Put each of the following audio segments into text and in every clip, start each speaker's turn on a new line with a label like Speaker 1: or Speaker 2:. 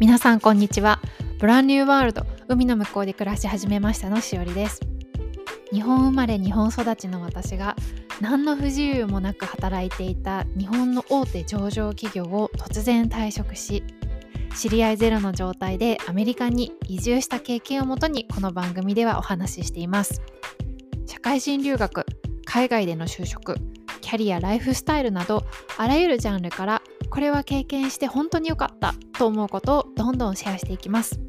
Speaker 1: 皆さんこんにちは。ブランニューワールド海の向こうで暮らし始めましたのしおりです。日本生まれ日本育ちの私が何の不自由もなく働いていた日本の大手上場企業を突然退職し知り合いゼロの状態でアメリカに移住した経験をもとにこの番組ではお話ししています。社会人留学海外での就職キャリアライフスタイルなどあらゆるジャンルからこれは経験して本当に良かったと思うことをどんどんシェアしていきます。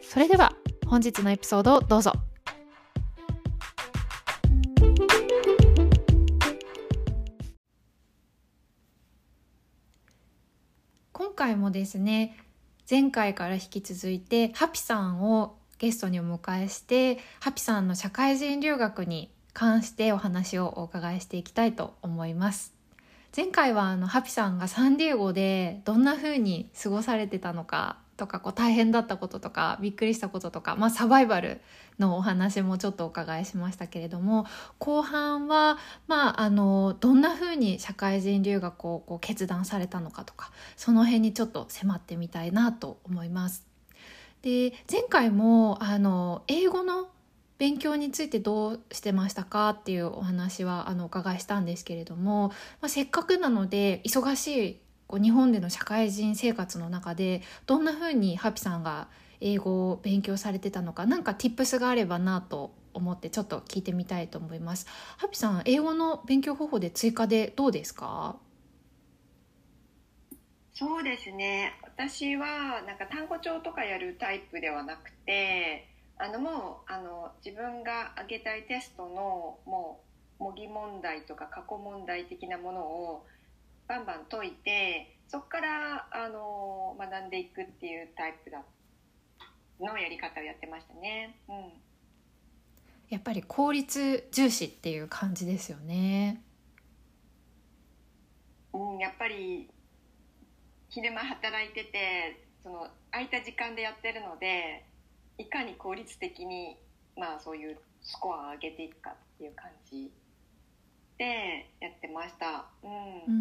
Speaker 1: それでは本日のエピソードをどうぞ。今回もですね前回から引き続いてハピさんをゲストにお迎えしてハピさんの社会人留学に関してお話をお伺いしていきたいと思います。前回はあのハピさんがサンディエゴでどんな風に過ごされてたのかとかこう大変だったこととかびっくりしたこととか、まあ、サバイバルのお話もちょっとお伺いしましたけれども後半は、まあ、あのどんな風に社会人留学をこう決断されたのかとかその辺にちょっと迫ってみたいなと思います。で前回もあの英語の勉強についてどうしてましたかっていうお話はあのお伺いしたんですけれども、まあ、せっかくなので忙しいこう日本での社会人生活の中でどんな風にハピさんが英語を勉強されてたのか何か tips があればなと思ってちょっと聞いてみたいと思います。ハピさん英語の勉強方法で追加でどうですか？
Speaker 2: そうですね私はなんか単語帳とかやるタイプではなくてあのもうあの自分が上げたいテストのもう模擬問題とか過去問題的なものをバンバン解いてそこからあの学んでいくっていうタイプだのやり方をやってましたね。うん、
Speaker 1: やっぱり効率重視っていう感じですよね。
Speaker 2: うん、やっぱり昼間働いててその空いた時間でやってるのでいかに効率的に、まあ、そういうスコアを上げていくかっていう感じでやってました。うん、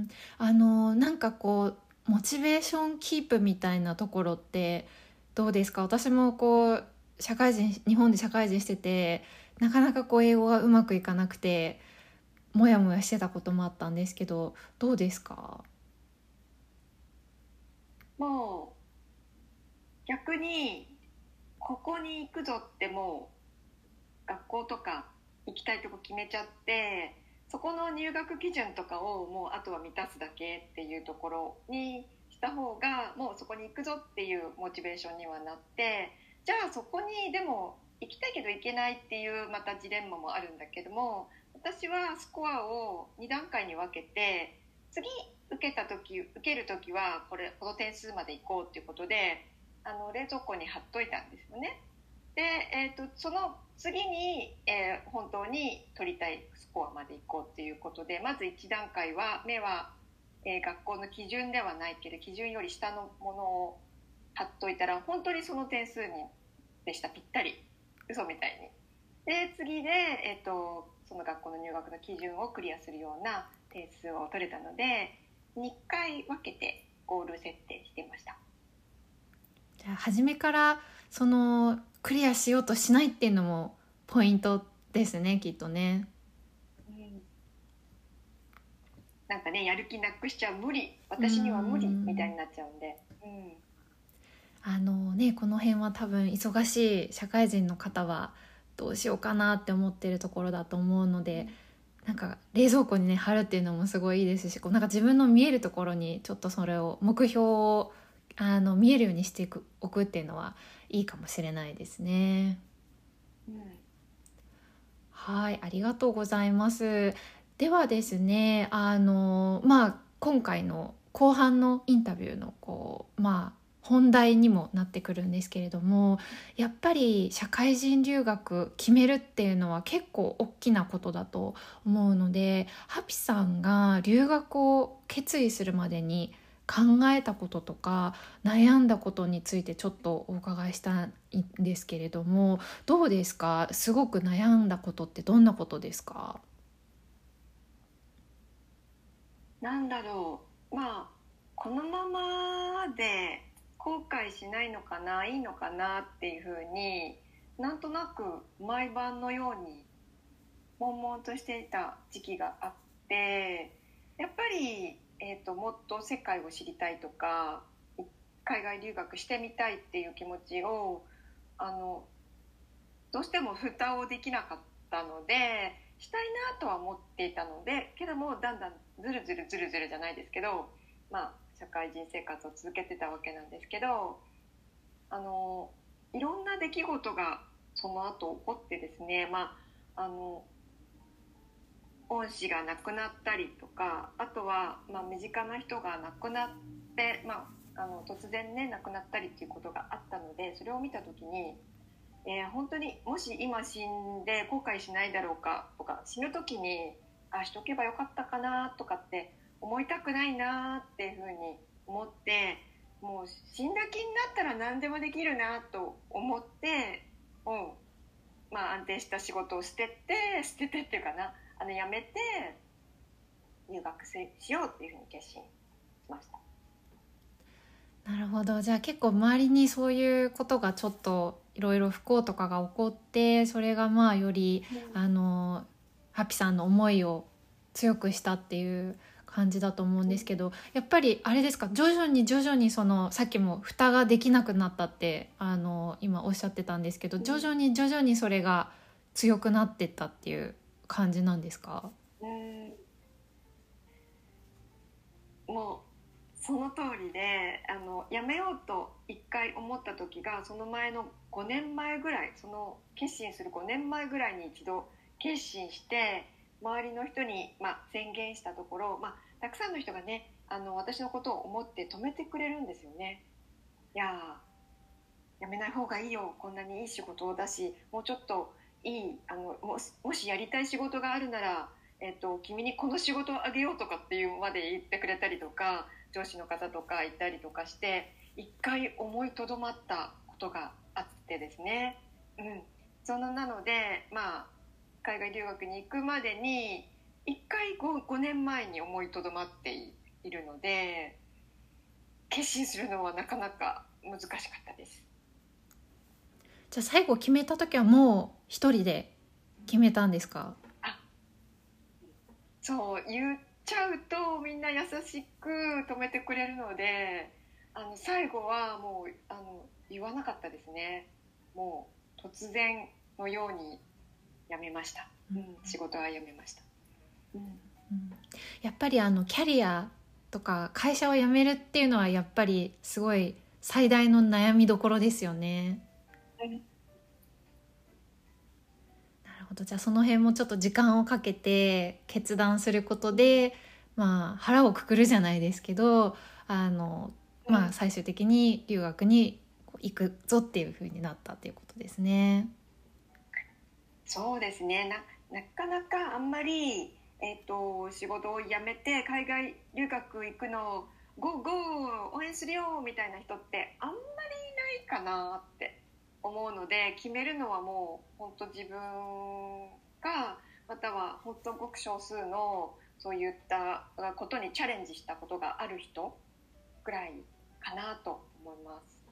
Speaker 1: うん。あのなんかこうモチベーションキープみたいなところってどうですか？私もこう社会人日本で社会人しててなかなかこう英語がうまくいかなくてモヤモヤしてたこともあったんですけどどうですか？
Speaker 2: もう逆にここに行くぞってもう学校とか行きたいとこ決めちゃってそこの入学基準とかをもうあとは満たすだけっていうところにした方がもうそこに行くぞっていうモチベーションにはなってじゃあそこにでも行きたいけど行けないっていうまたジレンマもあるんだけども私はスコアを2段階に分けて次受けた時受ける時はこれこの点数まで行こうっていうことであの冷蔵庫に貼っといたんですよね。で、えーと、その次に、えー、本当に取りたいスコアまで行こうっていうことでまず1段階は目は、えー、学校の基準ではないけど基準より下のものを貼っといたら本当にその点数にでしたぴったり嘘みたいに。で次で、えーとその学校の入学の基準をクリアするような点数を取れたので2回分けてゴール設定してました。
Speaker 1: じゃあ初めからそのクリアしようとしないっていうのもポイントですねきっとね。
Speaker 2: なんかねやる気なくしちゃう無理。私には無理みたいになっちゃうんで。うん。
Speaker 1: あのねこの辺は多分忙しい社会人の方はどうしようかなって思ってるところだと思うので、なんか冷蔵庫にね貼るっていうのもすごいいいですしこうなんか自分の見えるところにちょっとそれを目標をあの見えるようにしていくおくっていうのはいいかもしれないですね。うん、はいありがとうございます。ではですねあのまあ今回の後半のインタビューのこうまあ本題にもなってくるんですけれどもやっぱり社会人留学決めるっていうのは結構大きなことだと思うのでハピさんが留学を決意するまでに考えたこととか悩んだことについてちょっとお伺いしたいんですけれどもどうですか？すごく悩んだことってどんなことですか？
Speaker 2: なんだろう。まあこのままで後悔しないのかないいのかなっていうふうになんとなく毎晩のように悶々としていた時期があってやっぱり、えーと、もっと世界を知りたいとか海外留学してみたいっていう気持ちをあのどうしても蓋をできなかったのでしたいなとは思っていたのでけどもだんだんずるずるずるずるじゃないですけどまあ社会人生活を続けてたわけなんですけどあのいろんな出来事がその後起こってですねまああの恩師が亡くなったりとかあとは、ま、身近な人が亡くなって、まあ、あの突然ね亡くなったりっていうことがあったのでそれを見た時に、えー、本当にもし今死んで後悔しないだろうかとか死ぬ時にあしとけばよかったかなとかって思いたくないなっていうふうに思ってもう死んだ気になったら何でもできるなと思って、うんまあ、安定した仕事を捨てて捨ててっていうかな。あの辞めて入学しようっていうふうに決心しました。
Speaker 1: なるほど。じゃあ結構周りにそういうことがちょっといろいろ不幸とかが起こってそれがまあより、うん、あのハピさんの思いを強くしたっていう感じだと思うんですけどやっぱりあれですか？徐々に徐々にそのさっきも蓋ができなくなったってあの今おっしゃってたんですけど徐々に徐々にそれが強くなってったっていう感じなんですか？うん
Speaker 2: もうその通りであのやめようと一回思った時がその前の5年前ぐらいその決心する5年前ぐらいに一度決心して周りの人に、まあ、宣言したところ、まあ、たくさんの人がねあの私のことを思って止めてくれるんですよね。いややめない方がいいよこんなにいい仕事だしもうちょっといいあのももしやりたい仕事があるなら、えっと、君にこの仕事をあげようとかっていうまで言ってくれたりとか上司の方とかいたりとかして一回思いとどまったことがあってですね。うん、そのなので、まあ、海外留学に行くまでに一回 5, 5年前に思いとどまっているので決心するのはなかなか難しかったです。
Speaker 1: じゃあ最後決めた時はもう一人で決めたんですか？あ
Speaker 2: そう言っちゃうとみんな優しく止めてくれるのであの最後はもうあの言わなかったですね。もう突然のように辞めました、うん、仕事は辞めました、うん、うん、
Speaker 1: やっぱりあのキャリアとか会社を辞めるっていうのはやっぱりすごい最大の悩みどころですよね。なるほど。じゃあその辺もちょっと時間をかけて決断することで、まあ、腹をくくるじゃないですけどあの、まあ、最終的に留学に行くぞっていうふうになったっていうことですね。
Speaker 2: そうですね。ななかなかあんまり、えーと、仕事を辞めて海外留学行くのをゴーゴー応援するよみたいな人ってあんまりいないかなって思うので決めるのはもう本当自分がまたは本当ごく少数のそういったことにチャレンジしたことがある人ぐらいかなと思います。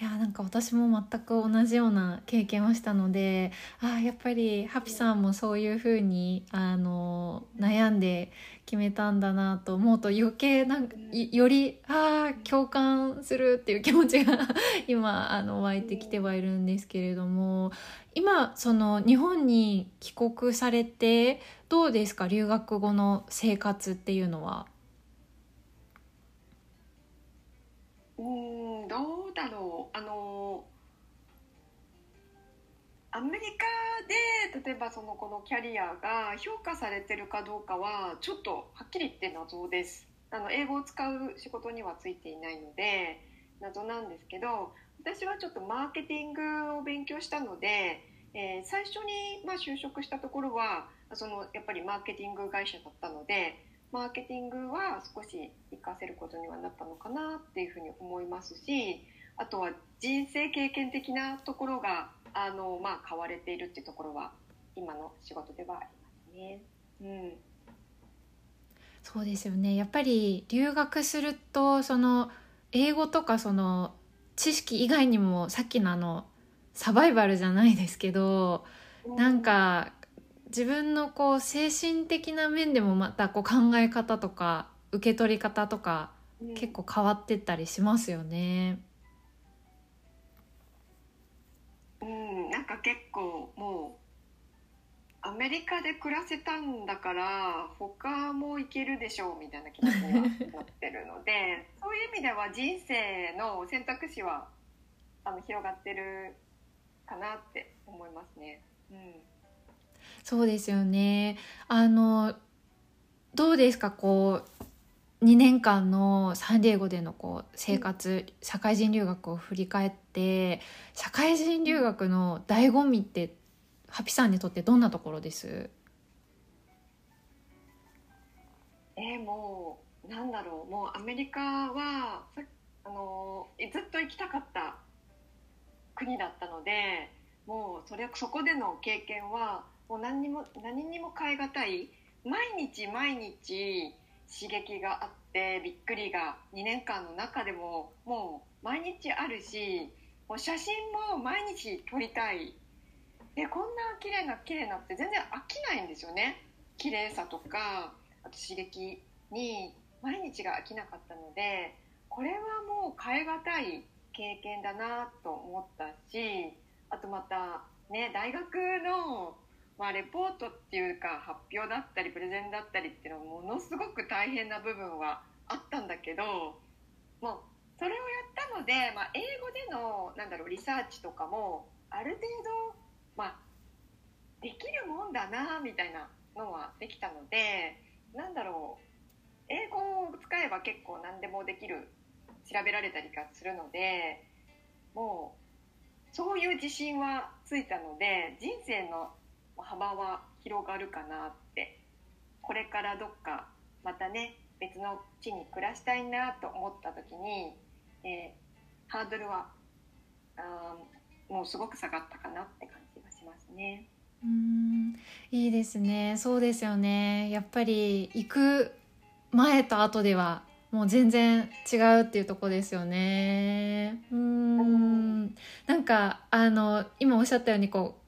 Speaker 1: いやなんか私も全く同じような経験をしたのであやっぱりハピさんもそういうふうにあの悩んで決めたんだなと思うと余計なんかよりあ共感するっていう気持ちが 今あの湧いてきてはいるんですけれども今その日本に帰国されてどうですか？留学後の生活っていうのは。
Speaker 2: うんどうだろう。あのアメリカで例えばそのこのキャリアが評価されてるかどうかはちょっとはっきり言って謎です。あの英語を使う仕事にはついていないので謎なんですけど私はちょっとマーケティングを勉強したので、えー、最初にまあ就職したところはそのやっぱりマーケティング会社だったのでマーケティングは少し活かせることにはなったのかなっていうふうに思いますしあとは人生経験的なところがあの、まあ、買われているっていうところは今の仕事ではありますね。うん。
Speaker 1: そうですよね。やっぱり留学するとその英語とかその知識以外にもさっきのあのサバイバルじゃないですけどなんか自分のこう精神的な面でもまたこう考え方とか受け取り方とか結構変わってったりしますよね。
Speaker 2: うん、なんか結構もうアメリカで暮らせたんだから他も行けるでしょうみたいな気持ちにはなってるので そういう意味では人生の選択肢はあの広がってるかなって思いますね。うん、
Speaker 1: そうですよね。あのどうですか？こう2年間のサンディエゴでのこう生活、社会人留学を振り返って社会人留学の醍醐味ってハピさんにとってどんなところです？
Speaker 2: えー、もうなんだろう。もうアメリカはあのずっと行きたかった国だったのでもうそれそこでの経験はもう何にも何にも代え難い毎日毎日刺激があってびっくりが2年間の中でももう毎日あるしもう写真も毎日撮りたい。でこんな綺麗な綺麗なって全然飽きないんですよね。綺麗さとかあと刺激に毎日が飽きなかったのでこれはもう変え難い経験だなと思ったしあとまたね大学のまあ、レポートっていうか発表だったりプレゼンだったりっていうのはものすごく大変な部分はあったんだけどもうそれをやったので、まあ、英語でのなんだろうリサーチとかもある程度、まあ、できるもんだなみたいなのはできたのでなんだろう英語を使えば結構何でもできる調べられたりかするのでもうそういう自信はついたので人生の幅は広がるかなって。これからどっかまたね別の地に暮らしたいなと思った時に、えー、ハードルはあもうすごく下がったかなって感じがしますね。
Speaker 1: うんいいですね。そうですよね。やっぱり行く前と後ではもう全然違うっていうとこですよね。うん。なんかあの今おっしゃったようにこう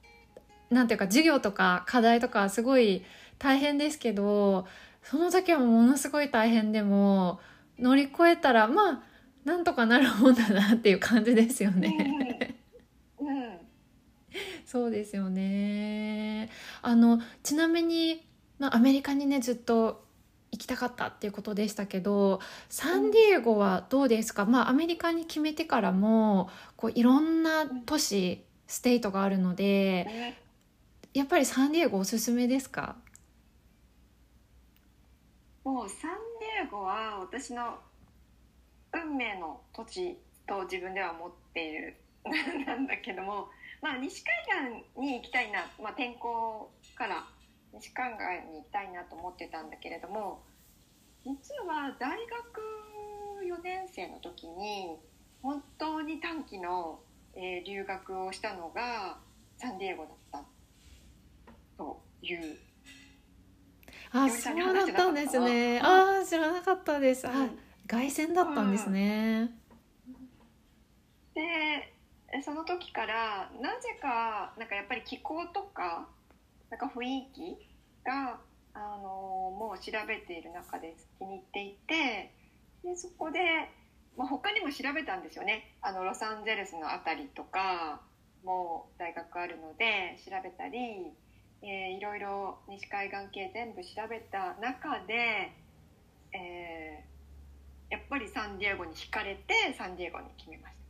Speaker 1: なんていうか授業とか課題とかすごい大変ですけどその時はものすごい大変でも乗り越えたらまあなんとかなるもんだなっていう感じですよね。
Speaker 2: うん、うん、
Speaker 1: そうですよね。あのちなみに、まあ、アメリカにねずっと行きたかったっていうことでしたけどサンディエゴはどうですか、まあ、アメリカに決めてからもこういろんな都市ステイトがあるのでやっぱりサンディエゴおすすめですか？
Speaker 2: もうサンディエゴは私の運命の土地と自分では思っている なんだけども、まあ、西海岸に行きたいな、まあ、天候から西海岸に行きたいなと思ってたんだけれども実は大学4年生の時に本当に短期の、え、留学をしたのがサンディエゴだった。という
Speaker 1: あそうだったんですね。ああ知らなかったです、あ凱旋だったんですね、
Speaker 2: でその時からなぜかなんかやっぱり気候とかなんか雰囲気があのもう調べている中で気に入っていてでそこで、まあ、他にも調べたんですよね。あのロサンゼルスの辺りとかも大学あるので調べたりえー、いろいろ西海岸系全部調べた中で、えー、やっぱりサンディエゴに惹かれてサンディエゴに決めました。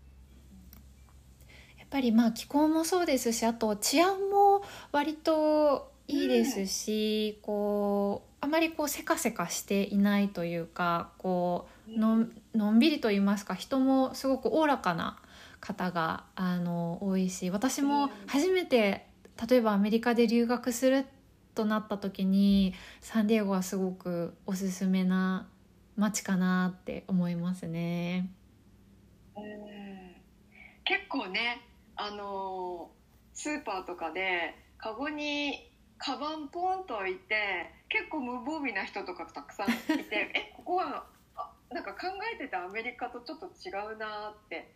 Speaker 1: やっぱりまあ気候もそうですしあと治安も割といいですし、うん、こうあまりこうせかせかしていないというかこうののんびりと言いますか人もすごくおおらかな方があの多いし私も初めて例えばアメリカで留学するとなった時にサンディエゴはすごくおすすめな街かなって思いますね。
Speaker 2: うん結構ねあのスーパーとかでカゴにカバンポンと置いて結構無防備な人とかたくさんいて えここはあなんか考えてたアメリカとちょっと違うなって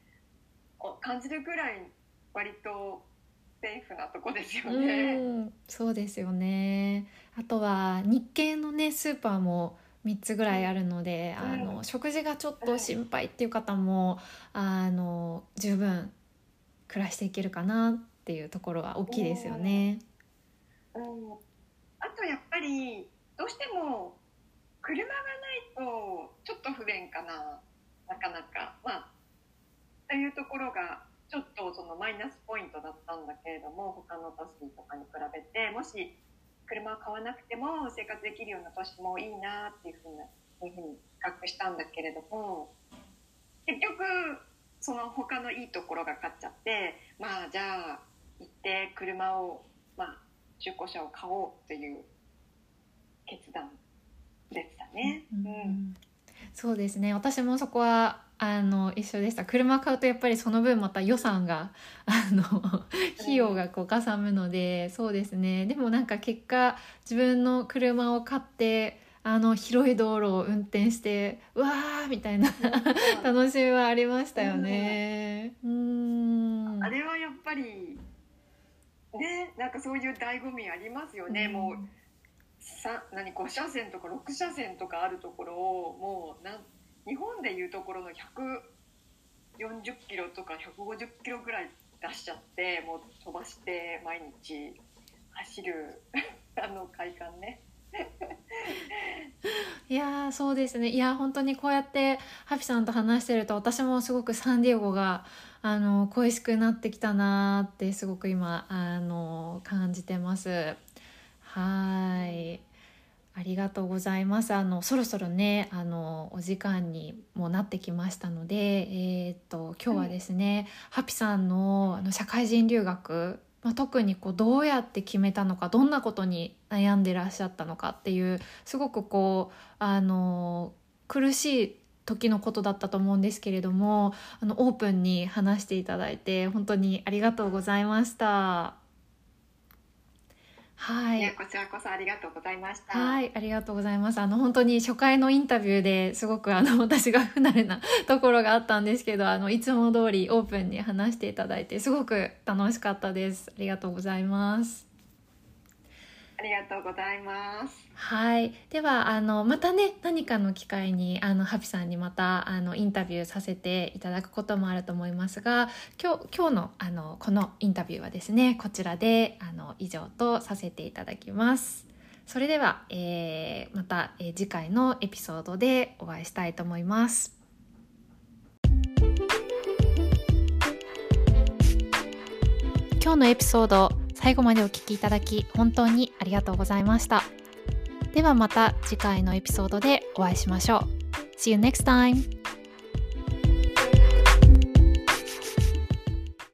Speaker 2: 感じるぐらい割とセーフなとこですよね。
Speaker 1: うんそうですよね。あとは日系のねスーパーも3つぐらいあるので、
Speaker 2: うん。
Speaker 1: あの食事がちょっと心配っていう方も、あの十分暮らしていけるかなっていうところは大きいですよね。
Speaker 2: うん、あとやっぱりどうしても車がないとちょっと不便かななかなか。まあというところがちょっとそのマイナスポイントだったんだけれども他の都市とかに比べてもし車を買わなくても生活できるような都市もいいなっていうふうないうふうに比較したんだけれども結局その他のいいところが勝っちゃってまあじゃあ行って車をまあ中古車を買おうという決断でしたね。
Speaker 1: うん
Speaker 2: うん
Speaker 1: そうですね私もそこはあの一緒でした。車買うとやっぱりその分また予算が あの費用がこうかさむのでそうですね。でもなんか結果自分の車を買ってあの広い道路を運転してうわーみたいな楽しみはありましたよね。うん。
Speaker 2: あれはやっぱりねなんかそういう醍醐味ありますよね、もうさ何5車線とか6車線とかあるところをもうなん日本でいうところの140キロとか150キロぐらい出しちゃってもう飛ばして毎日走る あの快感ね。
Speaker 1: いやそうですね。いや本当にこうやってハピさんと話してると私もすごくサンディエゴがあの恋しくなってきたなってすごく今あの感じてます。はい。ありがとうございますあのそろそろねあのお時間にもなってきましたのでえーっと今日はですね、ハピさんのあの社会人留学まあ、特にこうどうやって決めたのかどんなことに悩んでらっしゃったのかっていうすごくこうあの苦しい時のことだったと思うんですけれどもあのオープンに話していただいて本当にありがとうございました。はい
Speaker 2: いやこちらこそありがとうございました。
Speaker 1: はい、ありがとうございます。あの本当に初回のインタビューですごくあの 私が不慣れなところがあったんですけど、あのいつも通りオープンに話していただいてすごく楽しかったです。ありがとうございます。
Speaker 2: ありがとうございます。
Speaker 1: はい、ではあのまたね何かの機会にあのハピさんにまたあのインタビューさせていただくこともあると思いますが今日今日のあのこのインタビューはですねこちらであの以上とさせていただきます。それでは、えーまた、えー次回のエピソードでお会いしたいと思います。今日のエピソード最後までお聞きいただき本当にありがとうございました。ではまた次回のエピソードでお会いしましょう。See you next time!